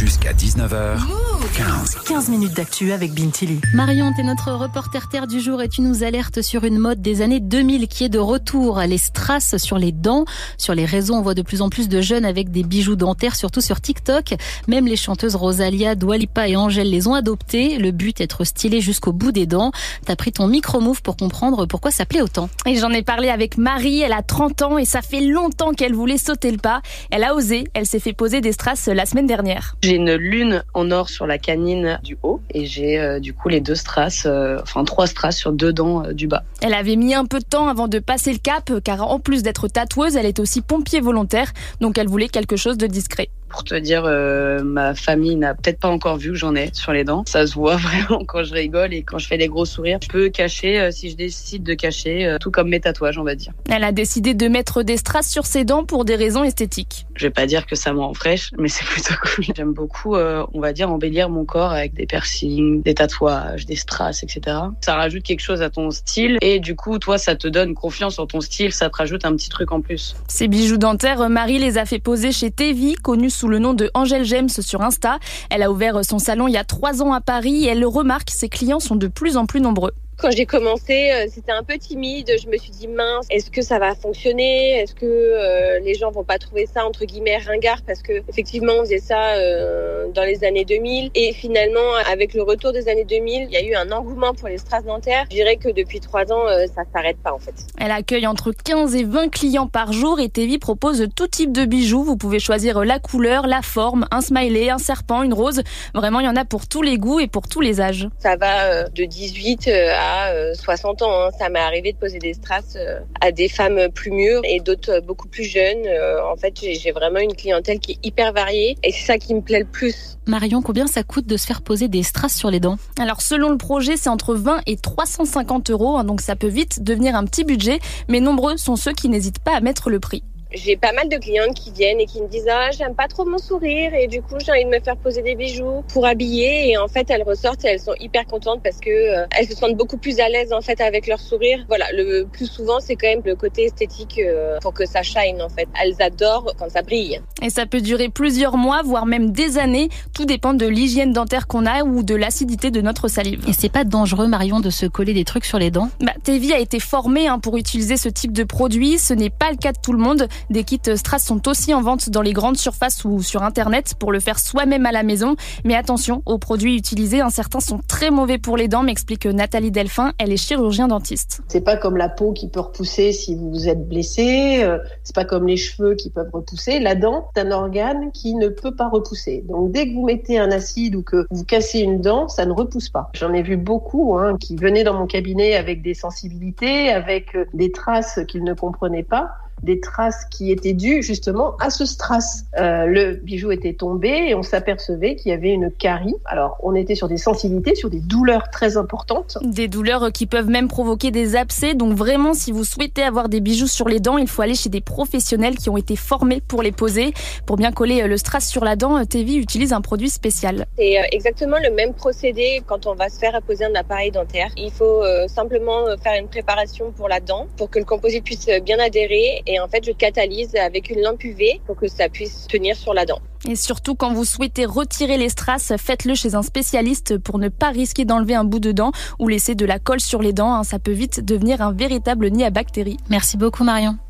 Jusqu'à 19h. 15. 15 minutes d'actu avec Bintili. Marion, t'es notre reporter terre du jour et tu nous alertes sur une mode des années 2000 qui est de retour. Les strass sur les dents. Sur les réseaux, on voit de plus en plus de jeunes avec des bijoux dentaires, surtout sur TikTok. Même les chanteuses Rosalia, Dwalipa et Angèle les ont adoptés. Le but, être stylé jusqu'au bout des dents. T'as pris ton micro-move pour comprendre pourquoi ça plaît autant. Et j'en ai parlé avec Marie, elle a 30 ans et ça fait longtemps qu'elle voulait sauter le pas. Elle a osé, elle s'est fait poser des strass la semaine dernière. J'ai une lune en or sur la canine du haut et j'ai euh, du coup les deux strass, euh, enfin trois strass sur deux dents euh, du bas. Elle avait mis un peu de temps avant de passer le cap car en plus d'être tatoueuse, elle est aussi pompier volontaire, donc elle voulait quelque chose de discret. Pour te dire, euh, ma famille n'a peut-être pas encore vu que j'en ai sur les dents. Ça se voit vraiment quand je rigole et quand je fais des gros sourires. Je peux cacher euh, si je décide de cacher, euh, tout comme mes tatouages, on va dire. Elle a décidé de mettre des strass sur ses dents pour des raisons esthétiques. Je vais pas dire que ça m'en fraîche, mais c'est plutôt cool. J'aime beaucoup, on va dire, embellir mon corps avec des piercings, des tatouages, des strass, etc. Ça rajoute quelque chose à ton style et du coup, toi, ça te donne confiance en ton style. Ça te rajoute un petit truc en plus. Ces bijoux dentaires, Marie les a fait poser chez Tevi, connue sous le nom de Angèle James sur Insta. Elle a ouvert son salon il y a trois ans à Paris et elle le remarque, ses clients sont de plus en plus nombreux. Quand j'ai commencé, euh, c'était un peu timide. Je me suis dit mince, est-ce que ça va fonctionner? Est-ce que euh, les gens vont pas trouver ça entre guillemets ringard? Parce que effectivement, on faisait ça euh, dans les années 2000. Et finalement, avec le retour des années 2000, il y a eu un engouement pour les strass dentaires. Je dirais que depuis trois ans, euh, ça s'arrête pas en fait. Elle accueille entre 15 et 20 clients par jour et Tevi propose tout type de bijoux. Vous pouvez choisir la couleur, la forme, un smiley, un serpent, une rose. Vraiment, il y en a pour tous les goûts et pour tous les âges. Ça va de 18 à euh, 60 ans. hein. Ça m'est arrivé de poser des strass euh, à des femmes plus mûres et d'autres euh, beaucoup plus jeunes. Euh, En fait, j'ai j'ai vraiment une clientèle qui est hyper variée et c'est ça qui me plaît le plus. Marion, combien ça coûte de se faire poser des strass sur les dents? Alors selon le projet, c'est entre 20 et 350 euros, hein, donc ça peut vite devenir un petit budget, mais nombreux sont ceux qui n'hésitent pas à mettre le prix. J'ai pas mal de clientes qui viennent et qui me disent ah j'aime pas trop mon sourire et du coup j'ai envie de me faire poser des bijoux pour habiller et en fait elles ressortent et elles sont hyper contentes parce que euh, elles se sentent beaucoup plus à l'aise en fait avec leur sourire. Voilà, le plus souvent c'est quand même le côté esthétique euh, pour que ça shine en fait. Elles adorent quand ça brille. Et ça peut durer plusieurs mois, voire même des années. Tout dépend de l'hygiène dentaire qu'on a ou de l'acidité de notre salive. Et c'est pas dangereux, Marion, de se coller des trucs sur les dents? Bah, Tevi a été formé hein, pour utiliser ce type de produit. Ce n'est pas le cas de tout le monde. Des kits Strass sont aussi en vente dans les grandes surfaces ou sur Internet pour le faire soi-même à la maison. Mais attention aux produits utilisés. Certains sont très mauvais pour les dents, m'explique Nathalie Delphin. Elle est chirurgien dentiste. C'est pas comme la peau qui peut repousser si vous vous êtes blessé, euh, c'est pas comme les cheveux qui peuvent repousser. La dent, c'est un organe qui ne peut pas repousser. Donc dès que vous mettez un acide ou que vous cassez une dent, ça ne repousse pas. J'en ai vu beaucoup hein, qui venaient dans mon cabinet avec des sensibilités, avec euh, des traces qu'ils ne comprenaient pas des traces qui étaient dues justement à ce strass. Euh, le bijou était tombé et on s'apercevait qu'il y avait une carie. Alors on était sur des sensibilités, sur des douleurs très importantes. Des douleurs qui peuvent même provoquer des abcès. Donc vraiment, si vous souhaitez avoir des bijoux sur les dents, il faut aller chez des professionnels qui ont été formés pour les poser. Pour bien coller le strass sur la dent, Tevi utilise un produit spécial. C'est euh, exactement le même procédé quand on va se faire apposer un appareil dentaire. Il faut euh, simplement euh, faire une préparation pour la dent pour que le composite puisse euh, bien adhérer et en fait je catalyse avec une lampe UV pour que ça puisse tenir sur la dent. Et surtout, quand vous souhaitez retirer les strass, faites-le chez un spécialiste pour ne pas risquer d'enlever un bout de dent ou laisser de la colle sur les dents. hein. Ça peut vite devenir un véritable nid à bactéries. Merci beaucoup, Marion.